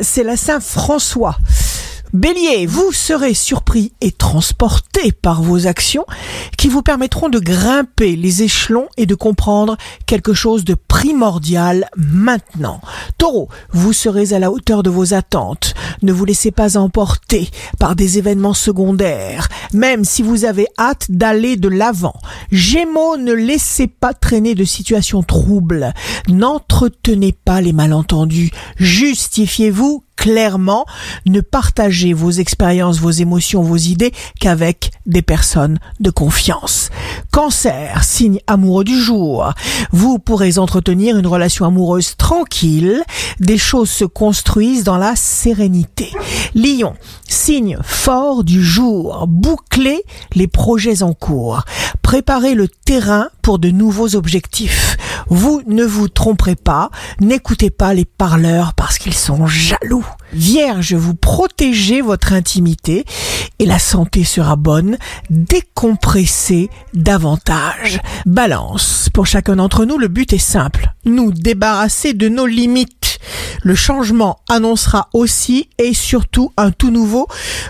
c'est la Saint-François. Bélier, vous serez surpris et transporté par vos actions qui vous permettront de grimper les échelons et de comprendre quelque chose de primordial maintenant. Taureau, vous serez à la hauteur de vos attentes. Ne vous laissez pas emporter par des événements secondaires, même si vous avez hâte d'aller de l'avant. Gémeaux, ne laissez pas traîner de situations troubles. N'entretenez pas les malentendus. Justifiez-vous clairement, ne partagez vos expériences, vos émotions, vos idées qu'avec des personnes de confiance. Cancer, signe amoureux du jour. Vous pourrez entretenir une relation amoureuse tranquille. Des choses se construisent dans la sérénité. Lion, signe fort du jour. Bouclez les projets en cours. Préparez le terrain pour de nouveaux objectifs. Vous ne vous tromperez pas, n'écoutez pas les parleurs parce qu'ils sont jaloux. Vierge, vous protégez votre intimité et la santé sera bonne. Décompressez davantage. Balance, pour chacun d'entre nous, le but est simple. Nous débarrasser de nos limites. Le changement annoncera aussi et surtout un tout nouveau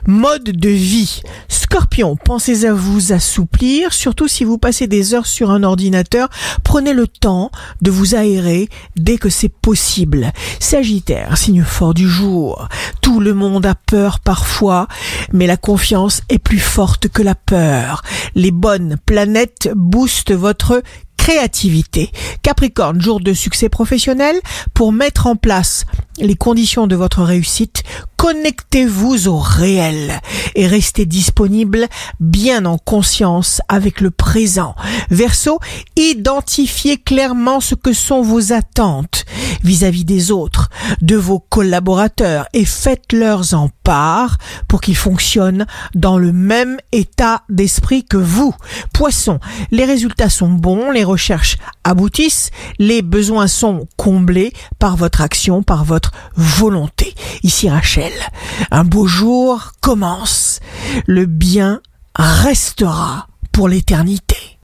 mode de vie. Scorpion, pensez à vous assouplir, surtout si vous passez des heures sur un ordinateur, prenez le temps de vous aérer dès que c'est possible. Sagittaire, signe fort du jour. Tout le monde a peur parfois, mais la confiance est plus forte que la peur. Les bonnes planètes boostent votre créativité. Capricorne, jour de succès professionnel, pour mettre en place les conditions de votre réussite, connectez-vous au réel et restez disponible bien en conscience avec le présent. Verseau, identifiez clairement ce que sont vos attentes vis-à-vis des autres, de vos collaborateurs et faites-leur en part pour qu'ils fonctionnent dans le même état d'esprit que vous. Poisson, les résultats sont bons, les recherches aboutissent, les besoins sont comblés par votre action, par volonté. Ici Rachel, un beau jour commence. Le bien restera pour l'éternité.